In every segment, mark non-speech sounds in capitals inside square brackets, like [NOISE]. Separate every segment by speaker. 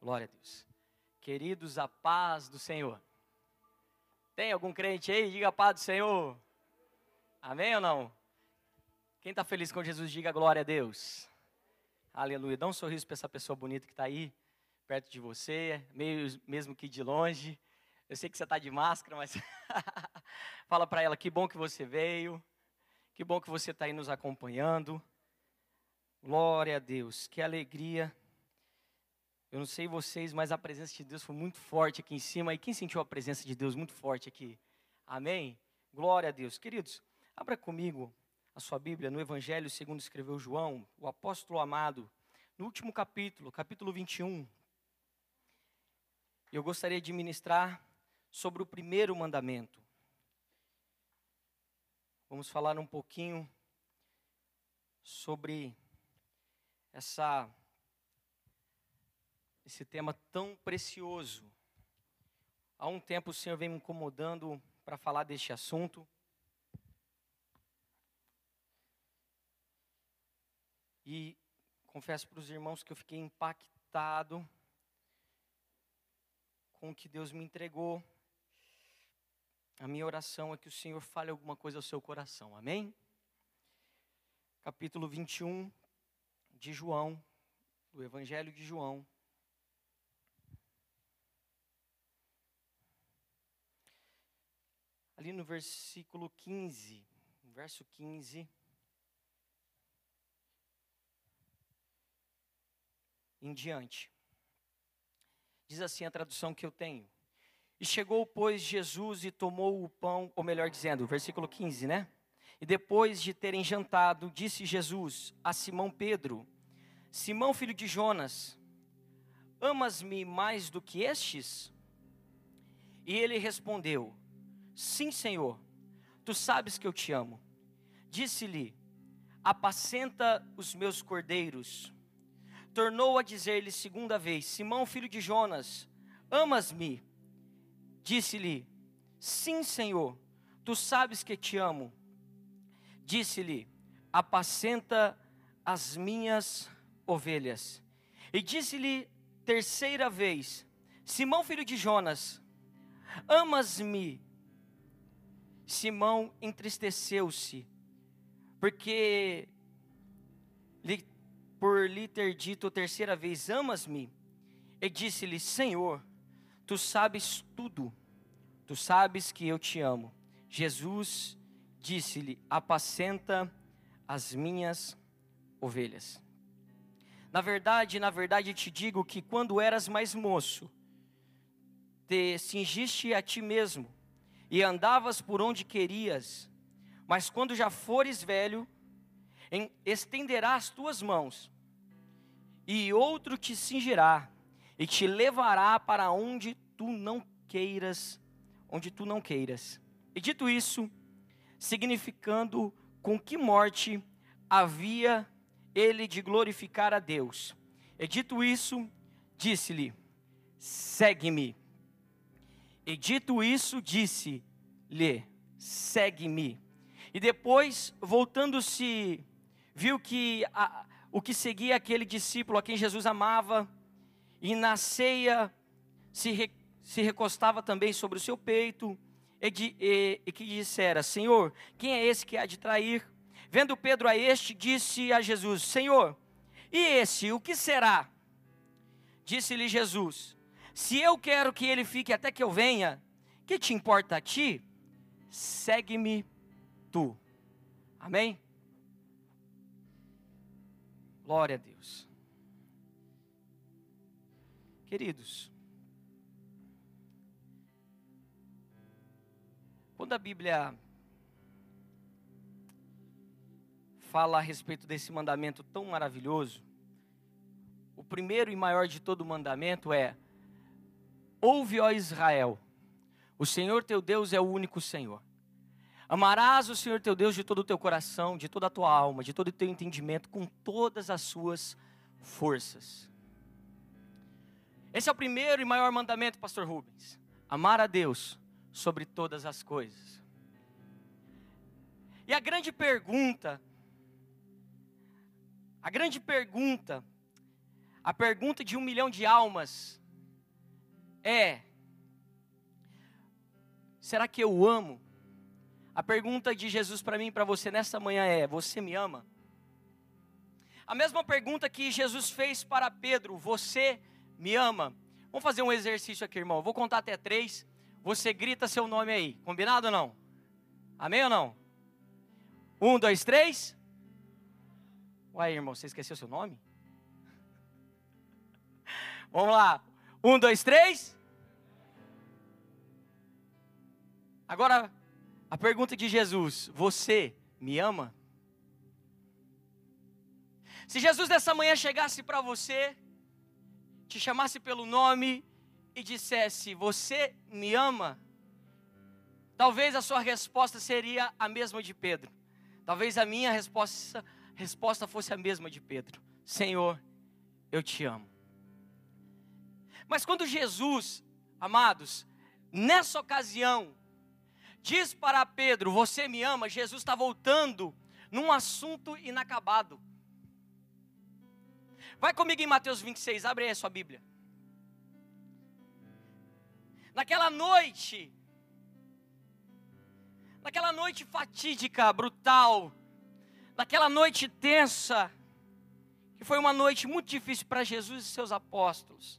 Speaker 1: Glória a Deus. Queridos, a paz do Senhor. Tem algum crente aí? Diga a paz do Senhor. Amém ou não? Quem está feliz com Jesus, diga glória a Deus. Aleluia. Dá um sorriso para essa pessoa bonita que está aí, perto de você, meio, mesmo que de longe. Eu sei que você está de máscara, mas [LAUGHS] fala para ela que bom que você veio, que bom que você está aí nos acompanhando. Glória a Deus, que alegria eu não sei vocês, mas a presença de Deus foi muito forte aqui em cima. E quem sentiu a presença de Deus muito forte aqui? Amém? Glória a Deus. Queridos, abra comigo a sua Bíblia no Evangelho segundo escreveu João, o apóstolo amado, no último capítulo, capítulo 21. Eu gostaria de ministrar sobre o primeiro mandamento. Vamos falar um pouquinho sobre essa esse tema tão precioso. Há um tempo o Senhor vem me incomodando para falar deste assunto. E confesso para os irmãos que eu fiquei impactado com o que Deus me entregou. A minha oração é que o Senhor fale alguma coisa ao seu coração. Amém? Capítulo 21 de João, do Evangelho de João. Ali no versículo 15, verso 15. Em diante. Diz assim a tradução que eu tenho. E chegou, pois, Jesus e tomou o pão, ou melhor dizendo, versículo 15, né? E depois de terem jantado, disse Jesus a Simão Pedro: Simão, filho de Jonas, amas-me mais do que estes? E ele respondeu: Sim, Senhor, tu sabes que eu te amo. Disse-lhe: Apacenta os meus cordeiros. Tornou a dizer-lhe segunda vez: Simão, filho de Jonas, amas-me? Disse-lhe: Sim, Senhor, tu sabes que te amo. Disse-lhe: Apacenta as minhas ovelhas. E disse-lhe terceira vez: Simão, filho de Jonas, amas-me? Simão entristeceu-se, porque por lhe ter dito terceira vez: Amas-me? E disse-lhe: Senhor, tu sabes tudo, tu sabes que eu te amo. Jesus disse-lhe: Apacenta as minhas ovelhas. Na verdade, na verdade te digo que quando eras mais moço, te cingiste a ti mesmo e andavas por onde querias, mas quando já fores velho, estenderás as tuas mãos, e outro te cingirá, e te levará para onde tu não queiras, onde tu não queiras. E dito isso, significando com que morte havia ele de glorificar a Deus. E dito isso, disse-lhe: Segue-me. E dito isso, disse-lhe: Segue-me. E depois, voltando-se, viu que a, o que seguia aquele discípulo a quem Jesus amava, e na ceia se, re, se recostava também sobre o seu peito, e, de, e, e que dissera: Senhor, quem é esse que há de trair? Vendo Pedro a este, disse a Jesus: Senhor, e esse, o que será? Disse-lhe Jesus: se eu quero que ele fique até que eu venha, que te importa a ti? Segue-me tu. Amém? Glória a Deus. Queridos, quando a Bíblia fala a respeito desse mandamento tão maravilhoso, o primeiro e maior de todo mandamento é Ouve, ó Israel, o Senhor teu Deus é o único Senhor. Amarás o Senhor teu Deus de todo o teu coração, de toda a tua alma, de todo o teu entendimento, com todas as suas forças. Esse é o primeiro e maior mandamento, pastor Rubens. Amar a Deus sobre todas as coisas. E a grande pergunta, a grande pergunta A pergunta de um milhão de almas é: será que eu amo? A pergunta de Jesus para mim e para você nessa manhã é: você me ama? A mesma pergunta que Jesus fez para Pedro: você me ama? Vamos fazer um exercício aqui, irmão. vou contar até três. Você grita seu nome aí. Combinado ou não? Amém ou não? Um, dois, três. Uai, irmão, você esqueceu seu nome? [LAUGHS] Vamos lá. Um, dois, três. Agora, a pergunta de Jesus: Você me ama? Se Jesus nessa manhã chegasse para você, te chamasse pelo nome e dissesse: Você me ama? Talvez a sua resposta seria a mesma de Pedro. Talvez a minha resposta, resposta fosse a mesma de Pedro: Senhor, eu te amo. Mas quando Jesus, amados, nessa ocasião, diz para Pedro: Você me ama, Jesus está voltando num assunto inacabado. Vai comigo em Mateus 26, abre aí a sua Bíblia. Naquela noite, naquela noite fatídica, brutal, naquela noite tensa, que foi uma noite muito difícil para Jesus e seus apóstolos.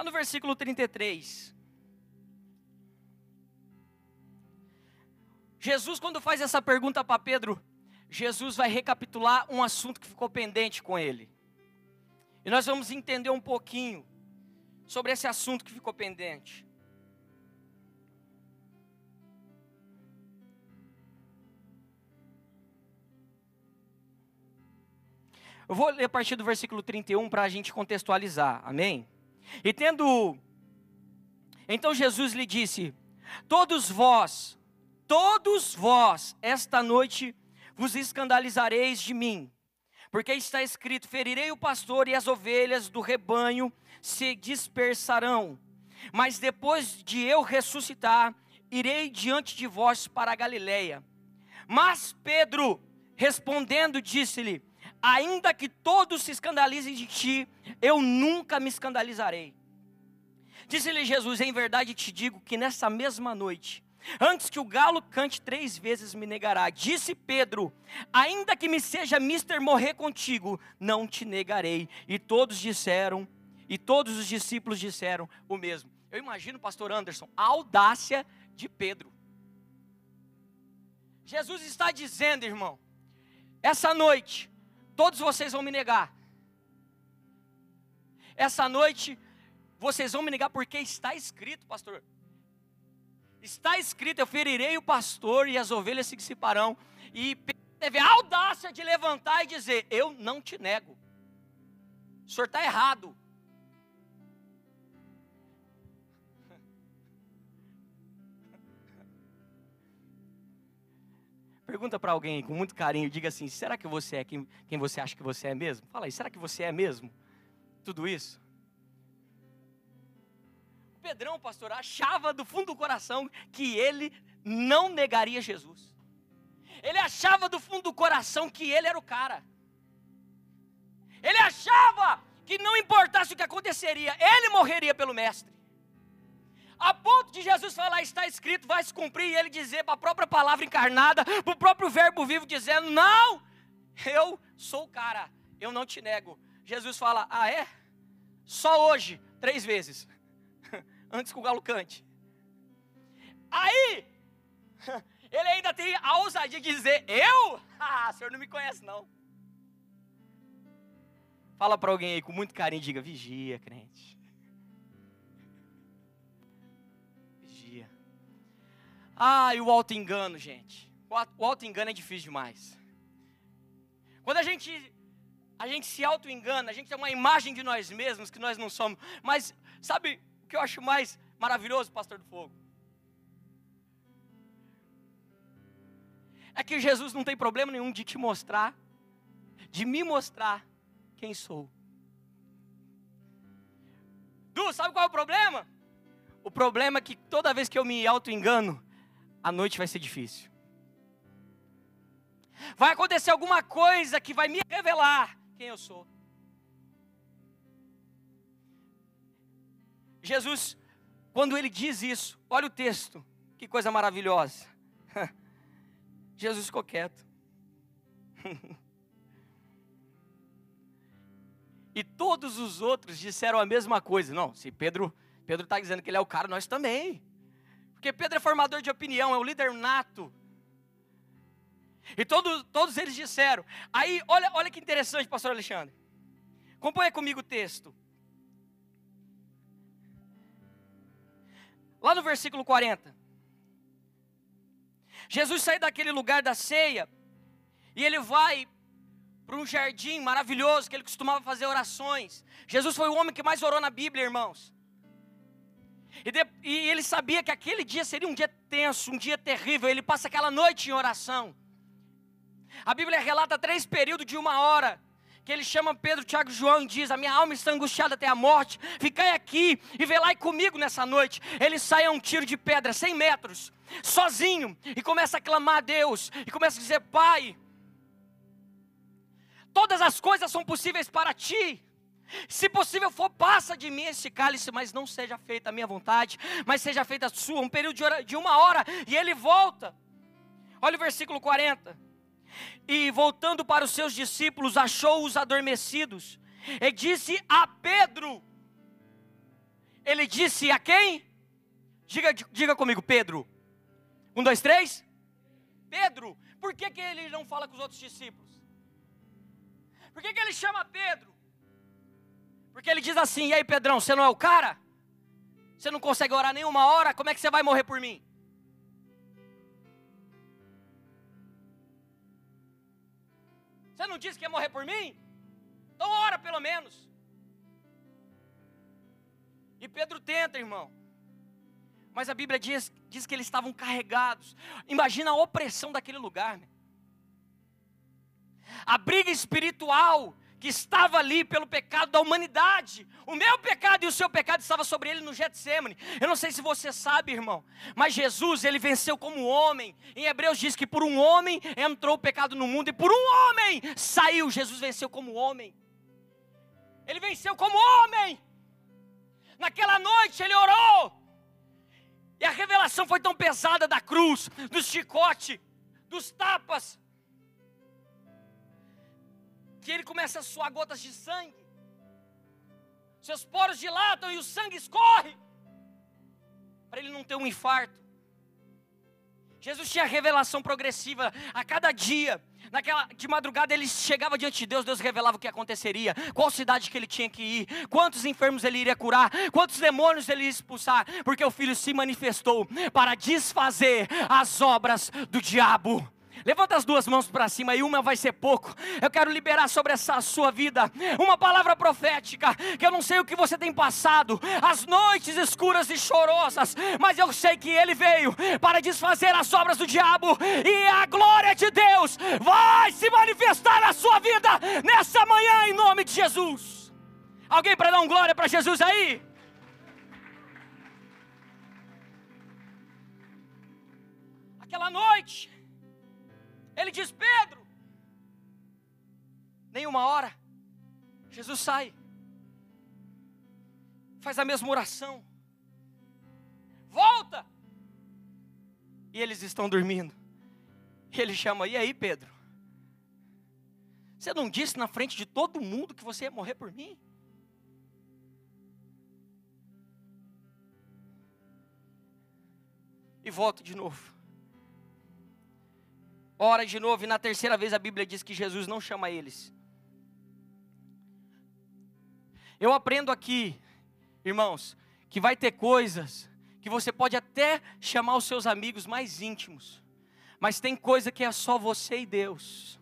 Speaker 1: Lá no versículo 33. Jesus, quando faz essa pergunta para Pedro, Jesus vai recapitular um assunto que ficou pendente com ele. E nós vamos entender um pouquinho sobre esse assunto que ficou pendente. Eu vou ler a partir do versículo 31 para a gente contextualizar, amém? E tendo. Então Jesus lhe disse: Todos vós todos vós, esta noite, vos escandalizareis de mim, porque está escrito: ferirei o pastor e as ovelhas do rebanho se dispersarão. Mas depois de eu ressuscitar, irei diante de vós para a Galileia. Mas Pedro, respondendo, disse-lhe: Ainda que todos se escandalizem de ti, eu nunca me escandalizarei. Disse-lhe Jesus: Em verdade te digo que nessa mesma noite, Antes que o galo cante três vezes me negará. Disse Pedro: Ainda que me seja mister morrer contigo, não te negarei. E todos disseram, e todos os discípulos disseram o mesmo. Eu imagino, pastor Anderson, a audácia de Pedro. Jesus está dizendo, irmão, essa noite, todos vocês vão me negar. Essa noite, vocês vão me negar porque está escrito, pastor. Está escrito: Eu ferirei o pastor e as ovelhas se dissiparão. E teve a audácia de levantar e dizer: Eu não te nego. O senhor está errado. Pergunta para alguém com muito carinho, diga assim: será que você é quem, quem você acha que você é mesmo? Fala aí, será que você é mesmo? Tudo isso? Pedrão, pastor, achava do fundo do coração que ele não negaria Jesus. Ele achava do fundo do coração que ele era o cara. Ele achava que não importasse o que aconteceria, ele morreria pelo mestre. A ponto de Jesus falar, está escrito, vai se cumprir, e ele dizer para a própria palavra encarnada, para o próprio verbo vivo, dizendo: Não, eu sou o cara, eu não te nego. Jesus fala: Ah, é? Só hoje, três vezes [LAUGHS] antes que o galo cante. Aí, [LAUGHS] ele ainda tem a ousadia de dizer: Eu? [LAUGHS] Ah, o senhor não me conhece, não. Fala para alguém aí com muito carinho, diga: Vigia, crente. Ah, e o auto-engano, gente. O auto-engano é difícil demais. Quando a gente a gente se auto-engana, a gente tem uma imagem de nós mesmos que nós não somos. Mas, sabe, que eu acho mais maravilhoso, pastor do fogo? É que Jesus não tem problema nenhum de te mostrar, de me mostrar quem sou. Du, sabe qual é o problema? O problema é que toda vez que eu me auto-engano, a noite vai ser difícil. Vai acontecer alguma coisa que vai me revelar quem eu sou. Jesus, quando ele diz isso, olha o texto, que coisa maravilhosa. [LAUGHS] Jesus ficou quieto. [LAUGHS] e todos os outros disseram a mesma coisa. Não, se Pedro Pedro está dizendo que ele é o cara, nós também. Porque Pedro é formador de opinião, é o líder nato. E todos, todos eles disseram. Aí, olha, olha que interessante, pastor Alexandre. Acompanha comigo o texto. Lá no versículo 40. Jesus sai daquele lugar da ceia e ele vai para um jardim maravilhoso que ele costumava fazer orações. Jesus foi o homem que mais orou na Bíblia, irmãos. E, de, e, ele sabia que aquele dia seria um dia tenso, um dia terrível. Ele passa aquela noite em oração. A Bíblia relata três períodos de uma hora. Que ele chama Pedro, Tiago e João e diz: A minha alma está angustiada até a morte. Ficai aqui e velai comigo nessa noite. Ele sai a um tiro de pedra, 100 metros, sozinho, e começa a clamar a Deus. E começa a dizer: Pai, todas as coisas são possíveis para ti. Se possível for, passa de mim esse cálice, mas não seja feita a minha vontade, mas seja feita a sua. Um período de, hora, de uma hora, e ele volta. Olha o versículo 40. E voltando para os seus discípulos, achou-os adormecidos. E disse a Pedro: Ele disse a quem? Diga, diga comigo, Pedro. Um, dois, três. Pedro. Por que, que ele não fala com os outros discípulos? Por que, que ele chama Pedro? Porque ele diz assim: E aí, Pedrão, você não é o cara? Você não consegue orar nenhuma hora? Como é que você vai morrer por mim? Você não disse que ia morrer por mim? Então ora pelo menos. E Pedro tenta, irmão. Mas a Bíblia diz, diz que eles estavam carregados. Imagina a opressão daquele lugar. Né? A briga espiritual que estava ali pelo pecado da humanidade. O meu pecado e o seu pecado estava sobre ele no Getsemane. Eu não sei se você sabe, irmão, mas Jesus, ele venceu como homem. Em Hebreus diz que por um homem entrou o pecado no mundo e por um homem saiu. Jesus venceu como homem. Ele venceu como homem. Naquela noite ele orou. E a revelação foi tão pesada da cruz, do chicote, dos tapas, que ele começa a suar gotas de sangue. Seus poros dilatam e o sangue escorre. Para ele não ter um infarto. Jesus tinha revelação progressiva a cada dia. Naquela de madrugada ele chegava diante de Deus, Deus revelava o que aconteceria, qual cidade que ele tinha que ir, quantos enfermos ele iria curar, quantos demônios ele iria expulsar, porque o filho se manifestou para desfazer as obras do diabo. Levanta as duas mãos para cima e uma vai ser pouco. Eu quero liberar sobre essa sua vida uma palavra profética. Que eu não sei o que você tem passado, as noites escuras e chorosas, mas eu sei que Ele veio para desfazer as obras do diabo e a glória de Deus vai se manifestar na sua vida nessa manhã em nome de Jesus. Alguém para dar um glória para Jesus aí? Aquela noite ele diz: Pedro, nenhuma hora. Jesus sai, faz a mesma oração, volta, e eles estão dormindo. Ele chama: E aí, Pedro? Você não disse na frente de todo mundo que você ia morrer por mim? E volta de novo ora de novo, e na terceira vez a Bíblia diz que Jesus não chama eles. Eu aprendo aqui, irmãos, que vai ter coisas que você pode até chamar os seus amigos mais íntimos, mas tem coisa que é só você e Deus.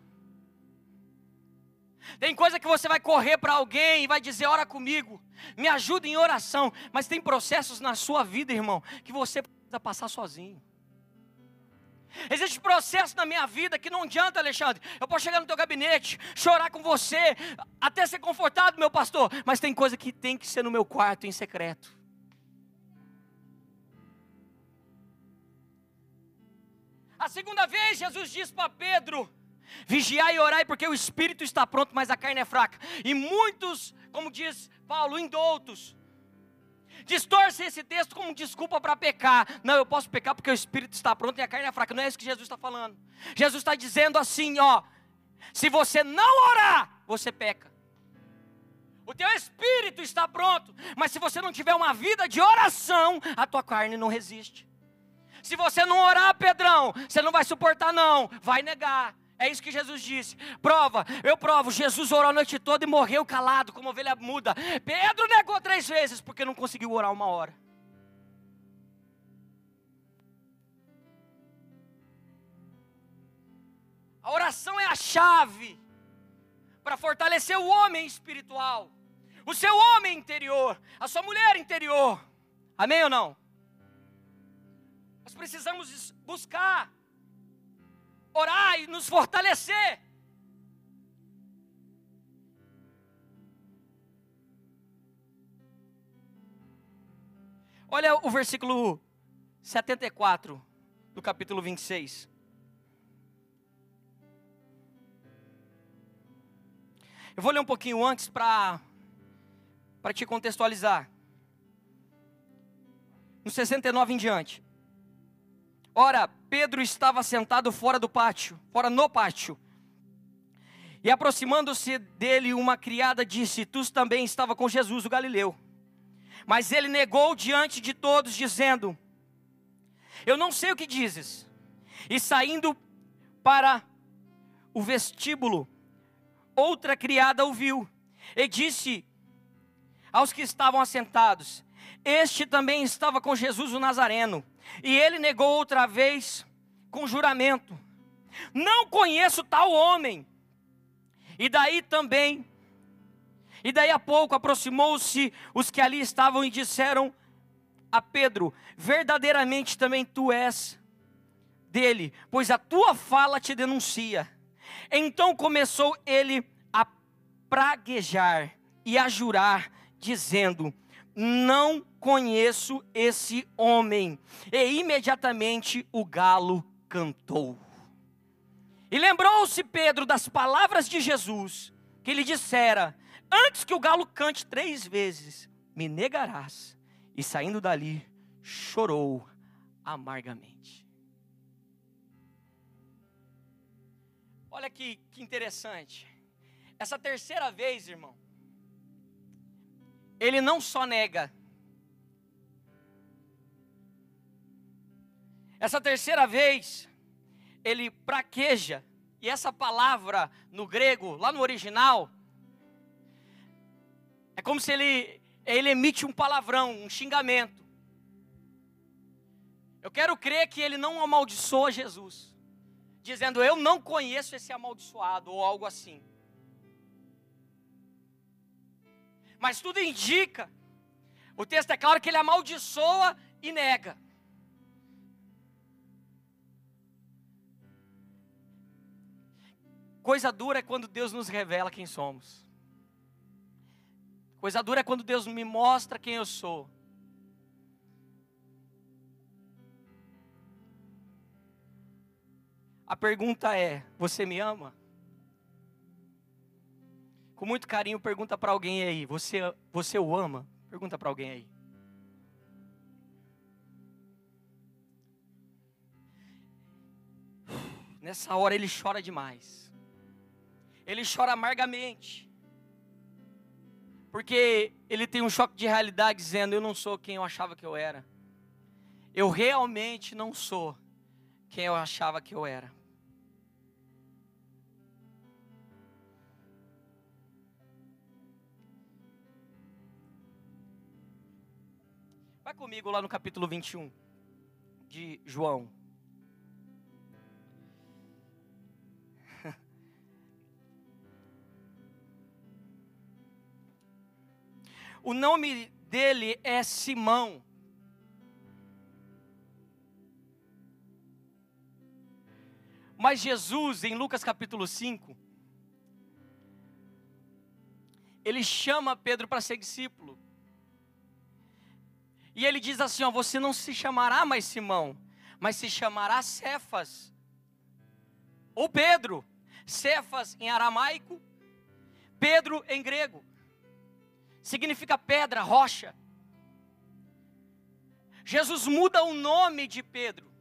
Speaker 1: Tem coisa que você vai correr para alguém e vai dizer: ora comigo, me ajuda em oração. Mas tem processos na sua vida, irmão, que você precisa passar sozinho. Existe processo na minha vida que não adianta, Alexandre. Eu posso chegar no teu gabinete, chorar com você, até ser confortado, meu pastor. Mas tem coisa que tem que ser no meu quarto, em secreto. A segunda vez, Jesus disse para Pedro: Vigiai e orai, porque o espírito está pronto, mas a carne é fraca. E muitos, como diz Paulo, indoutos, distorcem esse texto como desculpa para pecar. Não, eu posso pecar porque o espírito está pronto e a carne é fraca. Não é isso que Jesus está falando. Jesus está dizendo assim: ó, se você não orar, você peca. O teu espírito está pronto, mas se você não tiver uma vida de oração, a tua carne não resiste. Se você não orar, Pedrão, você não vai suportar, não, vai negar. É isso que Jesus disse. Prova, eu provo. Jesus orou a noite toda e morreu calado, como ovelha muda. Pedro negou três vezes porque não conseguiu orar uma hora. A oração é a chave para fortalecer o homem espiritual, o seu homem interior, a sua mulher interior. Amém ou não? Nós precisamos buscar, orar e nos fortalecer. Olha o versículo 74 do capítulo 26. Eu vou ler um pouquinho antes para te contextualizar. No 69 em diante. Ora, Pedro estava sentado fora do pátio, fora no pátio. E aproximando-se dele, uma criada disse: Tu também estava com Jesus, o Galileu. Mas ele negou diante de todos, dizendo: Eu não sei o que dizes. E saindo para o vestíbulo, outra criada ouviu e disse aos que estavam assentados: Este também estava com Jesus o Nazareno. E ele negou outra vez com juramento: Não conheço tal homem. E daí também, e daí a pouco aproximou-se os que ali estavam e disseram a Pedro: Verdadeiramente também tu és dele, pois a tua fala te denuncia. Então começou ele a praguejar e a jurar, dizendo: Não conheço esse homem. E imediatamente o galo cantou. E lembrou-se Pedro das palavras de Jesus, que lhe dissera: Antes que o galo cante três vezes, me negarás. E saindo dali, chorou amargamente. Olha que, que interessante. Essa terceira vez, irmão, ele não só nega, Essa terceira vez, ele praqueja, e essa palavra no grego, lá no original, é como se ele, ele emite um palavrão, um xingamento. Eu quero crer que ele não amaldiçoa Jesus, dizendo eu não conheço esse amaldiçoado ou algo assim. Mas tudo indica, o texto é claro que ele amaldiçoa e nega. Coisa dura é quando Deus nos revela quem somos. Coisa dura é quando Deus me mostra quem eu sou. A pergunta é: você me ama? Com muito carinho, pergunta para alguém aí: você, você o ama? Pergunta para alguém aí. Nessa hora ele chora demais ele chora amargamente. Porque ele tem um choque de realidade dizendo: Eu não sou quem eu achava que eu era. Eu realmente não sou quem eu achava que eu era. Comigo lá no capítulo 21 de João. [LAUGHS] O nome dele é Simão. Mas Jesus, em Lucas capítulo 5, ele chama Pedro para ser discípulo. E ele diz assim: ó, Você não se chamará mais Simão, mas se chamará Cefas. Ou Pedro. Cefas em aramaico, Pedro em grego. Significa pedra, rocha. Jesus muda o nome de Pedro,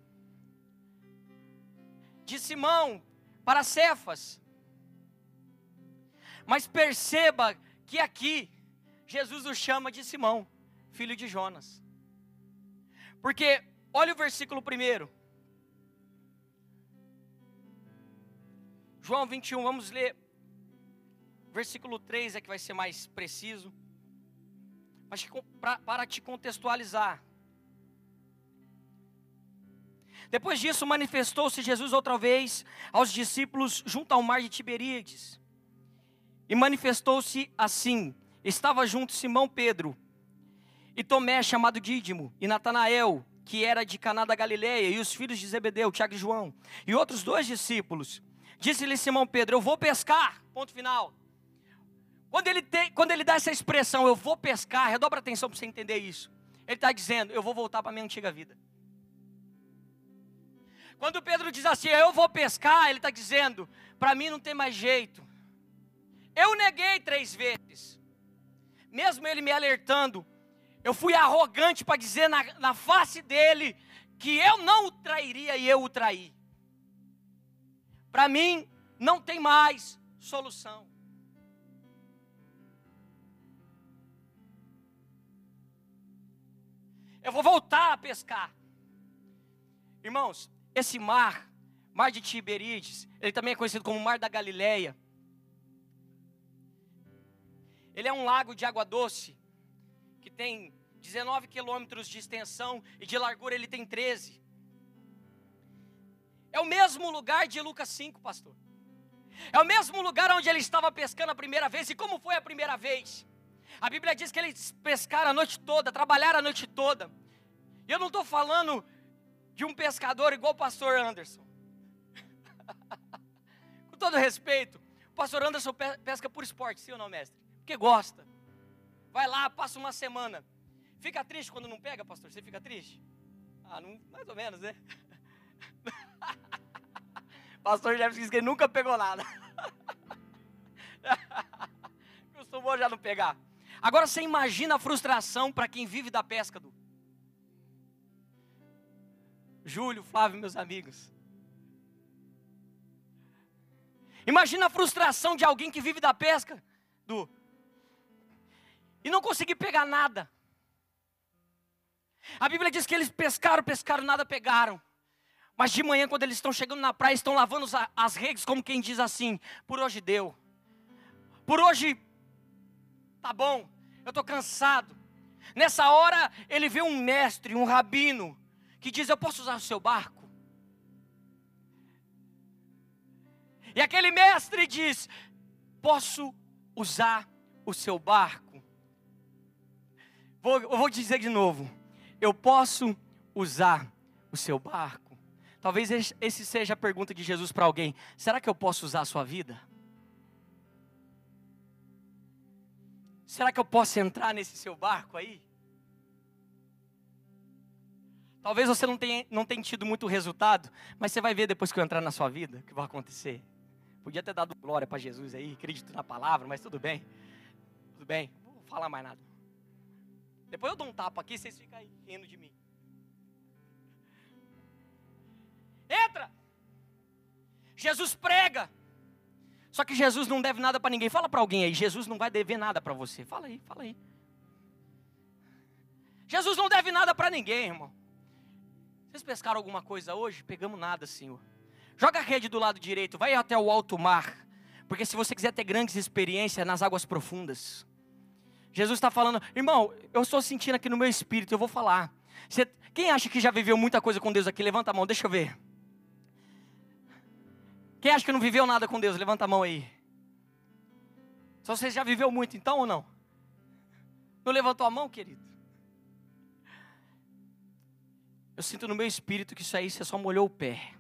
Speaker 1: de Simão para Cefas. Mas perceba que aqui Jesus o chama de Simão, filho de Jonas. Porque, olha o versículo primeiro. João 21, vamos ler. Versículo 3 é que vai ser mais preciso. Mas pra, para te contextualizar. Depois disso, manifestou-se Jesus outra vez aos discípulos junto ao mar de Tiberíades. E manifestou-se assim: estava junto Simão Pedro, e Tomé, chamado Dídimo, e Natanael, que era de Caná da Galileia, e os filhos de Zebedeu, Tiago e João, e outros dois discípulos. Disse-lhe Simão Pedro: Eu vou pescar. Ponto final. Quando ele, tem, quando ele dá essa expressão, eu vou pescar, redobra atenção para você entender isso. Ele está dizendo, eu vou voltar para a minha antiga vida. Quando Pedro diz assim, eu vou pescar, ele está dizendo, para mim não tem mais jeito. Eu neguei três vezes. Mesmo ele me alertando, eu fui arrogante para dizer na, na face dele que eu não o trairia e eu o traí. Para mim, não tem mais solução. Eu vou voltar a pescar. Irmãos, esse mar, mar de Tiberíades, ele também é conhecido como Mar da Galileia. Ele é um lago de água doce, que tem 19 quilômetros de extensão e de largura ele tem 13. É o mesmo lugar de Lucas 5, pastor. É o mesmo lugar onde ele estava pescando a primeira vez. E como foi a primeira vez? A Bíblia diz que eles pescaram a noite toda, trabalharam a noite toda. E eu não estou falando de um pescador igual o pastor Anderson. [LAUGHS] Com todo respeito, o pastor Anderson pesca por esporte, sim ou não, mestre? Porque gosta. Vai lá, passa uma semana. Fica triste quando não pega, pastor? Você fica triste? Ah, não, mais ou menos, né? [LAUGHS] pastor Jefferson disse que ele nunca pegou nada. [LAUGHS] Costumou já não pegar. Agora você imagina a frustração para quem vive da pesca do. Júlio, Flávio, meus amigos. Imagina a frustração de alguém que vive da pesca, do e não conseguir pegar nada. A Bíblia diz que eles pescaram, pescaram, nada pegaram. Mas de manhã, quando eles estão chegando na praia, estão lavando as redes, como quem diz assim: por hoje deu. Por hoje, tá bom, eu estou cansado. Nessa hora, ele vê um mestre, um rabino, que diz: Eu posso usar o seu barco? E aquele mestre diz: Posso usar o seu barco? Vou, eu vou dizer de novo: Eu posso usar o seu barco? Talvez esse seja a pergunta de Jesus para alguém: Será que eu posso usar a sua vida? Será que eu posso entrar nesse seu barco aí? Talvez você não tenha, não tenha tido muito resultado, mas você vai ver depois que eu entrar na sua vida o que vai acontecer. Podia ter dado glória para Jesus aí, acredito na palavra, mas tudo bem. Tudo bem, não vou falar mais nada. Depois eu dou um tapa aqui, vocês ficam aí rindo de mim. Entra! Jesus prega. Só que Jesus não deve nada para ninguém. Fala para alguém aí, Jesus não vai dever nada para você. Fala aí, fala aí. Jesus não deve nada para ninguém, irmão. Vocês pescaram alguma coisa hoje? Pegamos nada, Senhor. Joga a rede do lado direito, vai até o alto mar. Porque se você quiser ter grandes experiências nas águas profundas, Jesus está falando, irmão, eu estou sentindo aqui no meu espírito, eu vou falar. Você, quem acha que já viveu muita coisa com Deus aqui? Levanta a mão, deixa eu ver. Quem acha que não viveu nada com Deus? Levanta a mão aí. Só você já viveu muito então ou não? Não levantou a mão, querido? Eu sinto no meu espírito que isso aí você só molhou o pé.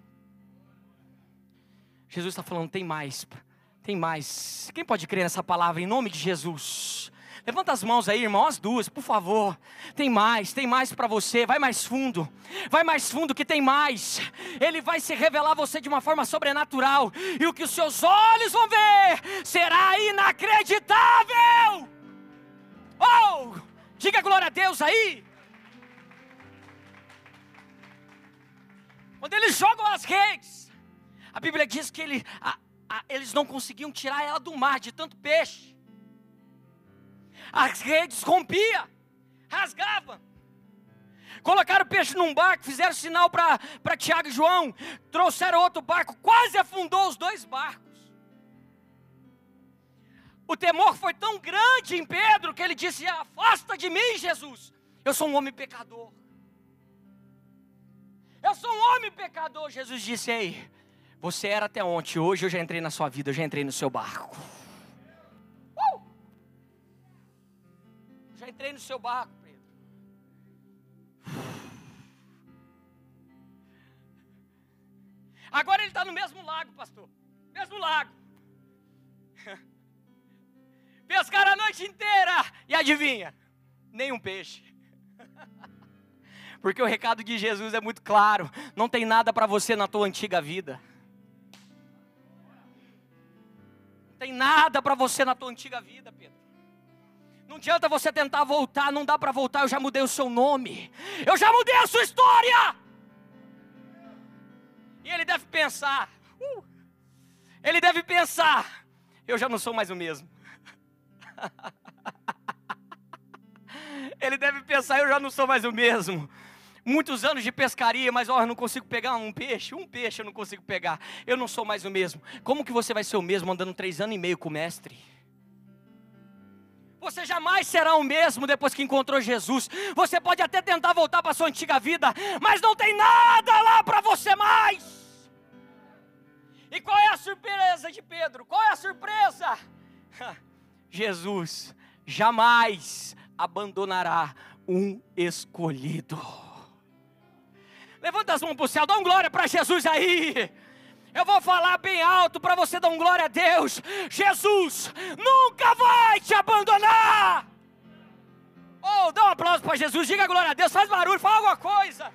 Speaker 1: Jesus está falando, tem mais, tem mais. Quem pode crer nessa palavra em nome de Jesus? Levanta as mãos aí, irmão, as duas, por favor. Tem mais, tem mais para você. Vai mais fundo. Vai mais fundo que tem mais. Ele vai se revelar a você de uma forma sobrenatural. E o que os seus olhos vão ver será inacreditável. Oh! Diga glória a Deus aí. Quando eles jogam as redes, a Bíblia diz que ele, a, a, eles não conseguiam tirar ela do mar de tanto peixe as redes rompia, rasgava. Colocaram o peixe num barco, fizeram sinal para Tiago e João, trouxeram outro barco, quase afundou os dois barcos. O temor foi tão grande em Pedro que ele disse: Afasta de mim, Jesus, eu sou um homem pecador. Eu sou um homem pecador. Jesus disse: Ei, você era até ontem, hoje eu já entrei na sua vida, eu já entrei no seu barco. Entrei no seu barco, Pedro. Agora ele está no mesmo lago, pastor. Mesmo lago. Pescaram a noite inteira. E adivinha? Nenhum peixe. Porque o recado de Jesus é muito claro. Não tem nada para você na tua antiga vida. Não tem nada para você na tua antiga vida, Pedro. Não adianta você tentar voltar, não dá para voltar, eu já mudei o seu nome. Eu já mudei a sua história. E ele deve pensar, uh, ele deve pensar, eu já não sou mais o mesmo. [LAUGHS] ele deve pensar, eu já não sou mais o mesmo. Muitos anos de pescaria, mas ó, eu não consigo pegar um peixe, um peixe eu não consigo pegar. Eu não sou mais o mesmo. Como que você vai ser o mesmo andando três anos e meio com o mestre? Você jamais será o mesmo depois que encontrou Jesus. Você pode até tentar voltar para sua antiga vida, mas não tem nada lá para você mais. E qual é a surpresa de Pedro? Qual é a surpresa? [LAUGHS] Jesus jamais abandonará um escolhido. Levanta as mãos para o céu, dá um glória para Jesus aí. Eu vou falar bem alto para você dar um glória a Deus. Jesus nunca vai te abandonar. Oh, dá um aplauso para Jesus, diga glória a Deus, faz barulho, fala alguma coisa.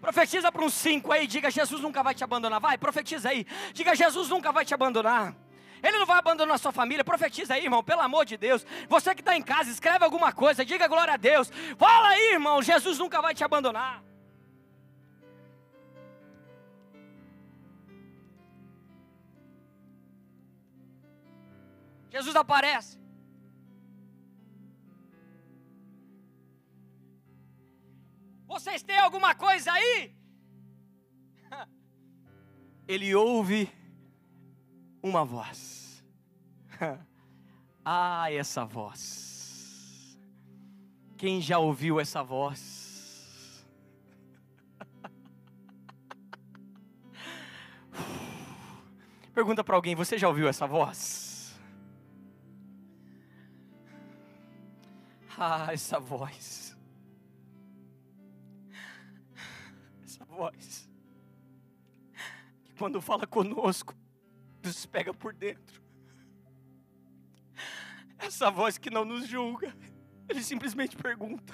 Speaker 1: Profetiza para uns cinco aí, diga Jesus nunca vai te abandonar. Vai, profetiza aí. Diga Jesus nunca vai te abandonar. Ele não vai abandonar a sua família. Profetiza aí, irmão, pelo amor de Deus. Você que está em casa, escreve alguma coisa, diga glória a Deus. Fala aí, irmão, Jesus nunca vai te abandonar. Jesus aparece. Vocês têm alguma coisa aí? [LAUGHS] Ele ouve uma voz. [LAUGHS] Ah, essa voz. Quem já ouviu essa voz? [LAUGHS] Pergunta para alguém: você já ouviu essa voz? Ah, essa voz. Essa voz. Que quando fala conosco, nos pega por dentro. Essa voz que não nos julga. Ele simplesmente pergunta: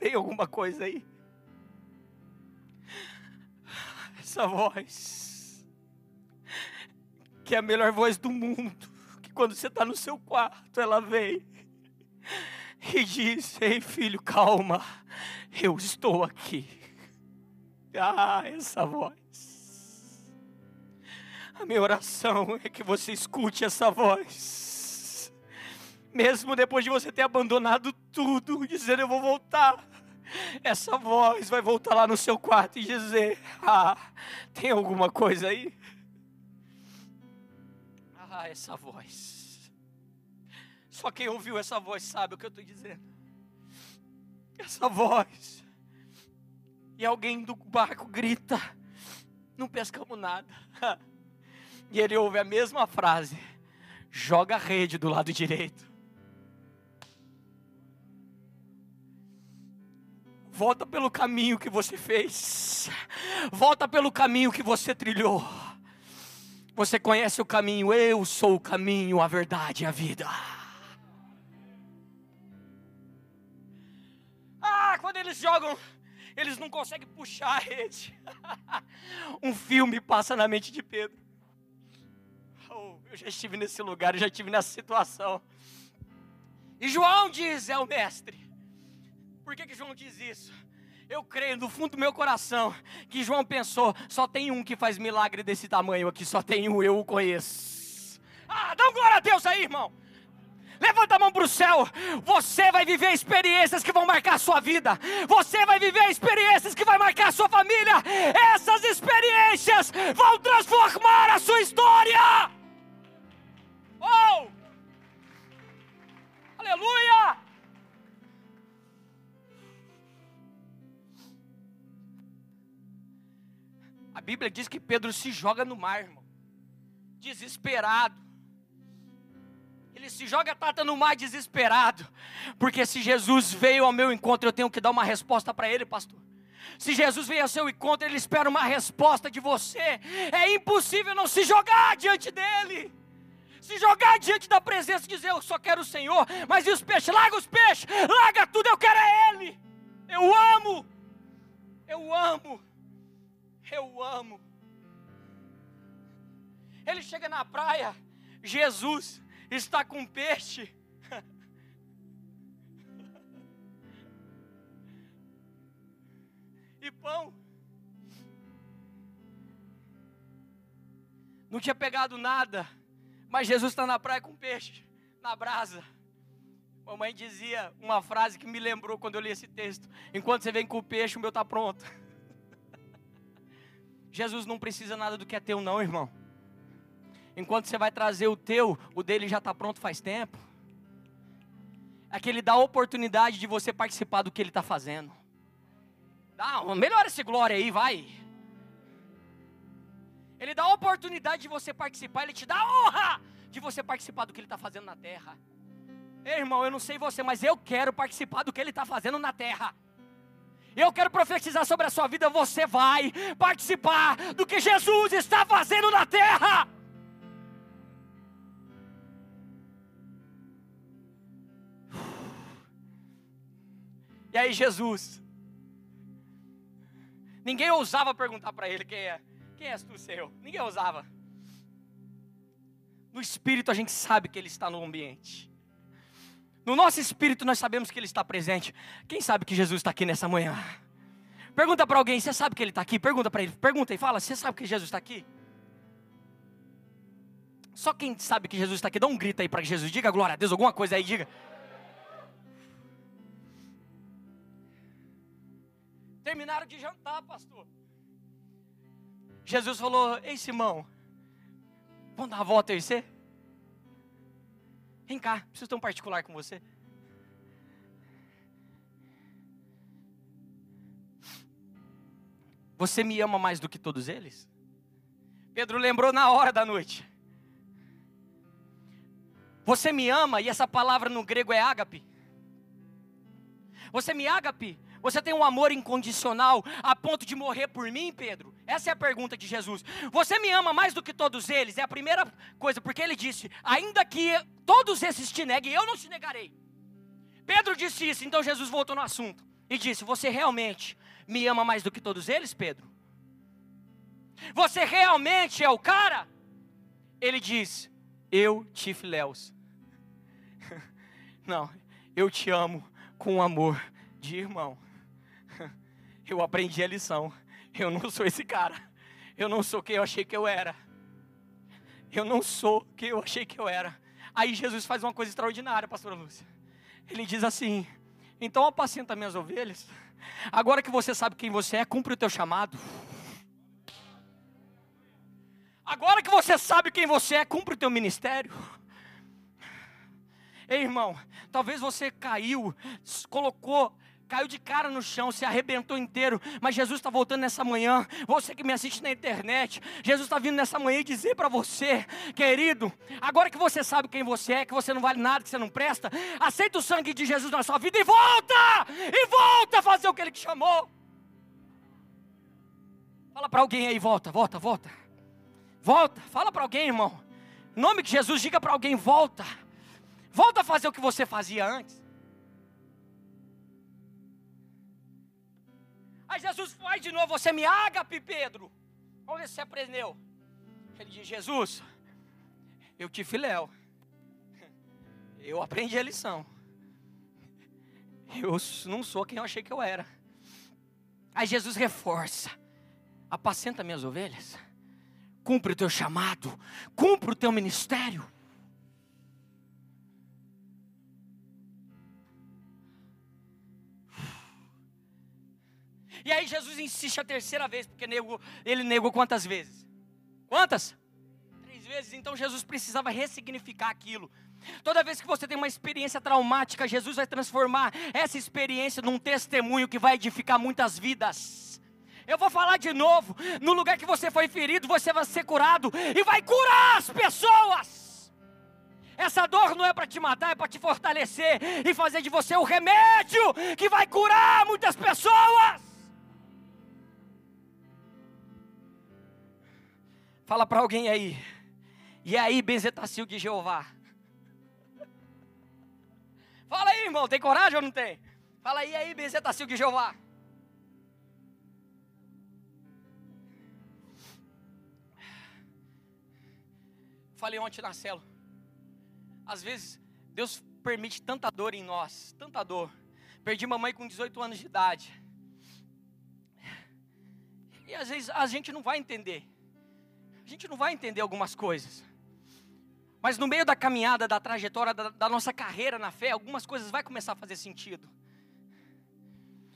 Speaker 1: tem alguma coisa aí? Essa voz. Que é a melhor voz do mundo. Que quando você está no seu quarto, ela vem e diz: Ei, filho, calma, eu estou aqui. Ah, essa voz. A minha oração é que você escute essa voz. Mesmo depois de você ter abandonado tudo, dizendo eu vou voltar. Essa voz vai voltar lá no seu quarto e dizer: Ah, tem alguma coisa aí? Ah, essa voz. Só quem ouviu essa voz sabe o que eu estou dizendo. Essa voz. E alguém do barco grita: Não pescamos nada. E ele ouve a mesma frase: Joga a rede do lado direito. Volta pelo caminho que você fez. Volta pelo caminho que você trilhou. Você conhece o caminho, eu sou o caminho, a verdade e a vida. Eles jogam, eles não conseguem puxar a rede. [LAUGHS] um filme passa na mente de Pedro. Oh, eu já estive nesse lugar, eu já estive nessa situação. E João diz: é o mestre. Por que, que João diz isso? Eu creio no fundo do meu coração que João pensou: só tem um que faz milagre desse tamanho aqui, só tem um, eu o conheço. Ah, dá um glória a Deus aí, irmão. Levanta a mão para o céu. Você vai viver experiências que vão marcar a sua vida. Você vai viver experiências que vão marcar a sua família. Essas experiências vão transformar a sua história. Oh! Aleluia! A Bíblia diz que Pedro se joga no mar, irmão, desesperado. Ele se joga tata no mar desesperado, porque se Jesus veio ao meu encontro, eu tenho que dar uma resposta para ele, pastor. Se Jesus veio ao seu encontro, ele espera uma resposta de você. É impossível não se jogar diante dele. Se jogar diante da presença e dizer, eu só quero o Senhor, mas e os peixes? Larga os peixes, larga tudo, eu quero é Ele. Eu amo, eu amo eu amo. Ele chega na praia, Jesus está com peixe. e pão. Não tinha pegado nada, mas Jesus está na praia com peixe, na brasa. Mamãe dizia uma frase que me lembrou quando eu li esse texto: Enquanto você vem com o peixe, o meu está pronto. [LAUGHS] Jesus não precisa nada do que é teu, não, irmão. Enquanto você vai trazer o teu, o dele já está pronto faz tempo. É que ele dá a oportunidade de você participar do que ele está fazendo. Dá, melhora esse glória aí, vai. Ele dá a oportunidade de você participar, ele te dá a honra de você participar do que ele está fazendo na terra. Ei, irmão, eu não sei você, mas eu quero participar do que ele está fazendo na terra. Eu quero profetizar sobre a sua vida. Você vai participar do que Jesus está fazendo na terra. E aí, Jesus. Ninguém ousava perguntar para ele quem é. Quem és tu, Senhor? Ninguém ousava. No espírito a gente sabe que ele está no ambiente. No nosso espírito nós sabemos que Ele está presente. Quem sabe que Jesus está aqui nessa manhã? Pergunta para alguém, você sabe que Ele está aqui? Pergunta para ele, pergunta e fala, você sabe que Jesus está aqui? Só quem sabe que Jesus está aqui, dá um grito aí para Jesus, diga glória a Deus, alguma coisa aí, diga. Terminaram de jantar, pastor. Jesus falou: Ei, Simão, vamos dar uma volta aí, você? Vem cá, preciso ter um particular com você. Você me ama mais do que todos eles? Pedro lembrou na hora da noite. Você me ama, e essa palavra no grego é ágape. Você me ágape você tem um amor incondicional a ponto de morrer por mim, Pedro? Essa é a pergunta de Jesus. Você me ama mais do que todos eles? É a primeira coisa, porque ele disse: ainda que todos esses te neguem, eu não te negarei. Pedro disse isso, então Jesus voltou no assunto e disse: Você realmente me ama mais do que todos eles, Pedro? Você realmente é o cara? Ele diz: Eu te filéus. [LAUGHS] Não, eu te amo com amor de irmão eu aprendi a lição. Eu não sou esse cara. Eu não sou quem eu achei que eu era. Eu não sou quem eu achei que eu era. Aí Jesus faz uma coisa extraordinária, pastora Lúcia. Ele diz assim: Então apacenta minhas ovelhas. Agora que você sabe quem você é, cumpre o teu chamado. Agora que você sabe quem você é, cumpre o teu ministério. Ei, irmão, talvez você caiu, colocou caiu de cara no chão, se arrebentou inteiro, mas Jesus está voltando nessa manhã. Você que me assiste na internet, Jesus está vindo nessa manhã e dizer para você, querido, agora que você sabe quem você é, que você não vale nada, que você não presta, aceita o sangue de Jesus na sua vida e volta! E volta a fazer o que Ele te chamou. Fala para alguém aí, volta, volta, volta. Volta, fala para alguém, irmão. Em nome de Jesus, diga para alguém: volta. Volta a fazer o que você fazia antes. Aí Jesus vai de novo, você me ágape, Pedro. Ver se você aprendeu. Ele diz: Jesus, eu te filéu. Eu aprendi a lição. Eu não sou quem eu achei que eu era. Aí Jesus reforça: apacenta minhas ovelhas, cumpre o teu chamado, cumpre o teu ministério. E aí Jesus insiste a terceira vez, porque negou, ele negou quantas vezes? Quantas? Três vezes. Então Jesus precisava ressignificar aquilo. Toda vez que você tem uma experiência traumática, Jesus vai transformar essa experiência num testemunho que vai edificar muitas vidas. Eu vou falar de novo: no lugar que você foi ferido, você vai ser curado e vai curar as pessoas. Essa dor não é para te matar, é para te fortalecer e fazer de você o remédio que vai curar muitas pessoas. Fala para alguém aí. E aí, benzetacil de Jeová. Fala aí, irmão, tem coragem ou não tem? Fala aí, aí, benzetacil de Jeová. Falei ontem na célula. Às vezes, Deus permite tanta dor em nós, tanta dor. Perdi mamãe com 18 anos de idade. E às vezes a gente não vai entender. A gente não vai entender algumas coisas. Mas no meio da caminhada, da trajetória, da, da nossa carreira na fé, algumas coisas vai começar a fazer sentido.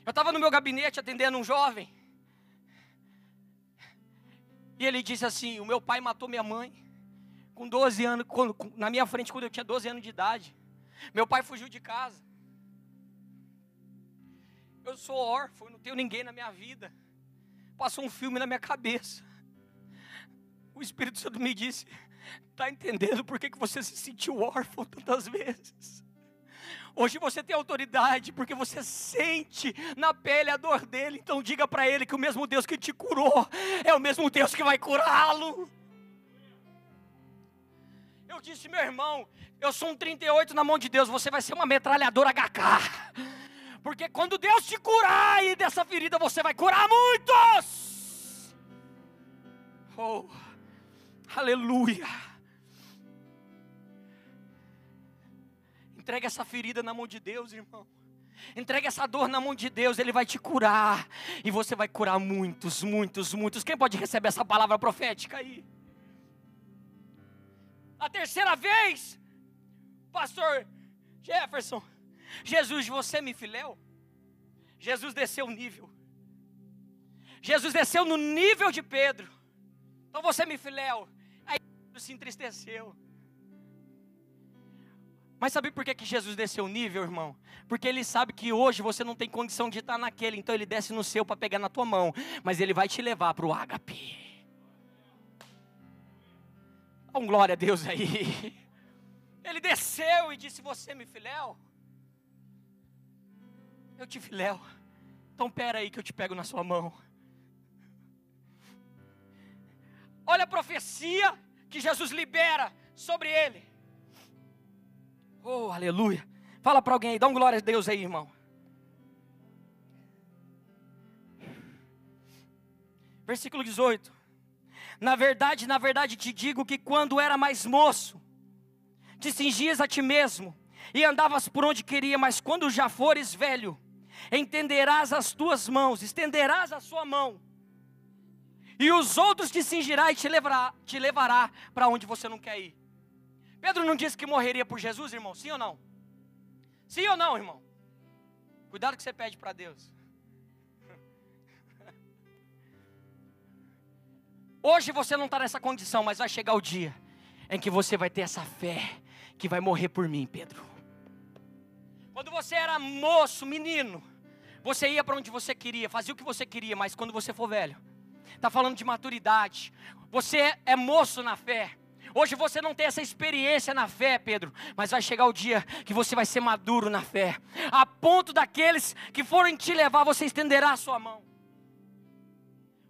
Speaker 1: Eu estava no meu gabinete atendendo um jovem. E ele disse assim: O meu pai matou minha mãe com 12 anos, quando, na minha frente, quando eu tinha 12 anos de idade. Meu pai fugiu de casa. Eu sou órfão, não tenho ninguém na minha vida. Passou um filme na minha cabeça. O Espírito Santo me disse: Está entendendo por que, que você se sentiu órfão tantas vezes? Hoje você tem autoridade porque você sente na pele a dor dele. Então diga para ele que o mesmo Deus que te curou é o mesmo Deus que vai curá-lo. Eu disse, meu irmão, eu sou um 38 na mão de Deus, você vai ser uma metralhadora HK. Porque quando Deus te curar aí dessa ferida, você vai curar muitos. Oh, aleluia. Entrega essa ferida na mão de Deus, irmão. Entrega essa dor na mão de Deus, Ele vai te curar. E você vai curar muitos, muitos, muitos. Quem pode receber essa palavra profética aí? A terceira vez, Pastor Jefferson, Jesus, você me filéu? Jesus desceu o nível. Jesus desceu no nível de Pedro. Então você me filéu. Pedro se entristeceu. Mas sabe por que, que Jesus desceu o nível, irmão? Porque ele sabe que hoje você não tem condição de estar naquele, então ele desce no seu para pegar na tua mão, mas ele vai te levar para o ágape. Dá um glória a Deus aí. [LAUGHS] Ele desceu e disse: Você me filéu? Eu te filéu. Então pera aí que eu te pego na sua mão. Olha a profecia que Jesus libera sobre ele. Oh, aleluia. Fala para alguém aí, dá um glória a Deus aí, irmão. Versículo 18. Na verdade, na verdade te digo que quando era mais moço, te cingias a ti mesmo e andavas por onde queria, mas quando já fores velho, entenderás as tuas mãos, estenderás a sua mão, e os outros te cingirá e te levará, te levará para onde você não quer ir. Pedro não disse que morreria por Jesus, irmão? Sim ou não? Sim ou não, irmão? Cuidado que você pede para Deus. [LAUGHS] Hoje você não está nessa condição, mas vai chegar o dia em que você vai ter essa fé que vai morrer por mim, Pedro. Quando você era moço, menino, você ia para onde você queria, fazia o que você queria, mas quando você for velho, está falando de maturidade. Você é moço na fé, Hoje você não tem essa experiência na fé, Pedro, mas vai chegar o dia que você vai ser maduro na fé, a ponto daqueles que forem te levar, você estenderá a sua mão.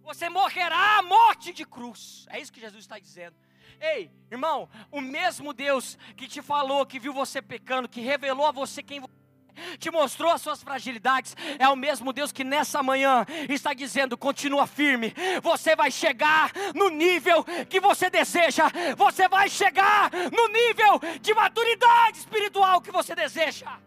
Speaker 1: Você morrerá a morte de cruz. É isso que Jesus está dizendo. Ei, irmão, o mesmo Deus que te falou, que viu você pecando, que revelou a você quem você te mostrou as suas fragilidades, é o mesmo Deus que nessa manhã está dizendo: continua firme, você vai chegar no nível que você deseja, você vai chegar no nível de maturidade espiritual que você deseja.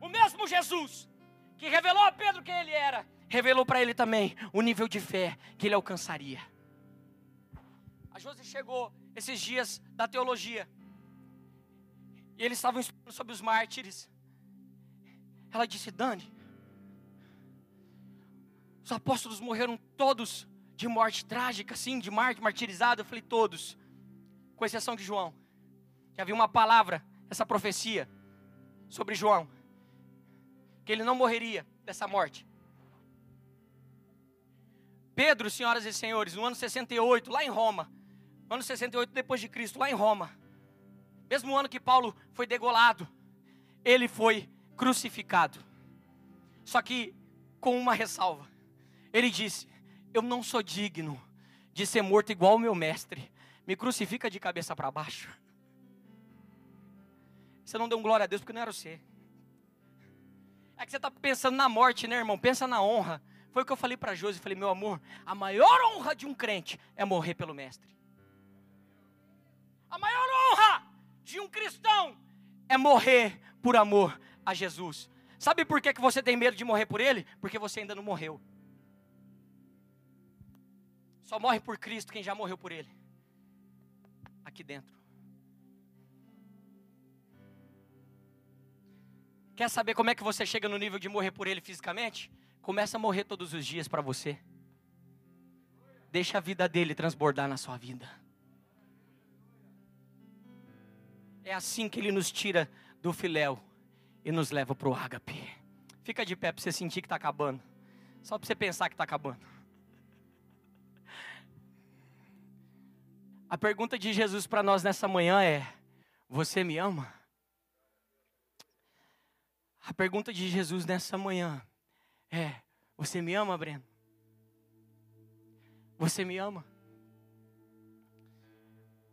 Speaker 1: O mesmo Jesus que revelou a Pedro quem ele era, revelou para ele também o nível de fé que ele alcançaria. A Josi chegou esses dias da teologia. E eles estavam estudando sobre os mártires. Ela disse: Dani, os apóstolos morreram todos de morte trágica, assim, de morte martirizada. Eu falei: todos, com exceção de João. Que havia uma palavra, essa profecia, sobre João, que ele não morreria dessa morte. Pedro, senhoras e senhores, no ano 68, lá em Roma, no ano 68 depois de Cristo, lá em Roma, mesmo ano que Paulo foi degolado, ele foi crucificado. Só que com uma ressalva. Ele disse: Eu não sou digno de ser morto igual o meu mestre. Me crucifica de cabeça para baixo. Você não deu glória a Deus porque não era você. É que você está pensando na morte, né, irmão? Pensa na honra. Foi o que eu falei para Josi. Falei, meu amor, a maior honra de um crente é morrer pelo Mestre. A maior honra de um cristão é morrer por amor a Jesus. Sabe por que, que você tem medo de morrer por Ele? Porque você ainda não morreu. Só morre por Cristo quem já morreu por Ele. Aqui dentro. Quer saber como é que você chega no nível de morrer por Ele fisicamente? Começa a morrer todos os dias para você. Deixa a vida dele transbordar na sua vida. É assim que ele nos tira do filéu e nos leva para o ágape. Fica de pé para você sentir que está acabando. Só para você pensar que está acabando. A pergunta de Jesus para nós nessa manhã é: Você me ama? A pergunta de Jesus nessa manhã é: Você me ama, Breno? Você me ama?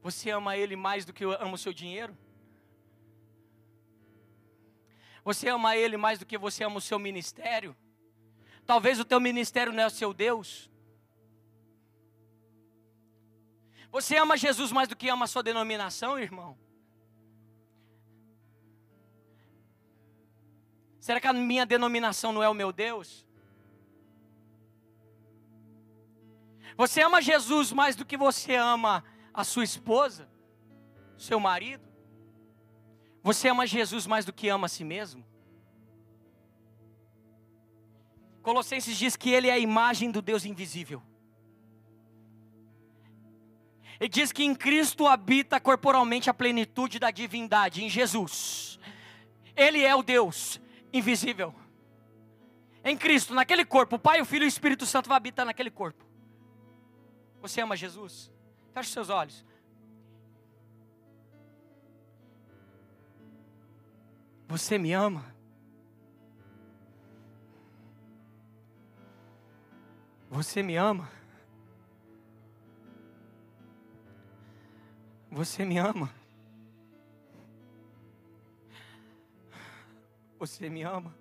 Speaker 1: Você ama Ele mais do que eu amo o seu dinheiro? Você ama Ele mais do que você ama o seu ministério? Talvez o teu ministério não é o seu Deus. Você ama Jesus mais do que ama a sua denominação, irmão? Será que a minha denominação não é o meu Deus? Você ama Jesus mais do que você ama a sua esposa, seu marido? Você ama Jesus mais do que ama a si mesmo? Colossenses diz que ele é a imagem do Deus invisível. Ele diz que em Cristo habita corporalmente a plenitude da divindade, em Jesus. Ele é o Deus invisível. Em Cristo, naquele corpo, o Pai, o Filho e o Espírito Santo vai habitar naquele corpo. Você ama Jesus? Feche seus olhos. Você me ama? Você me ama? Você me ama? Você me ama?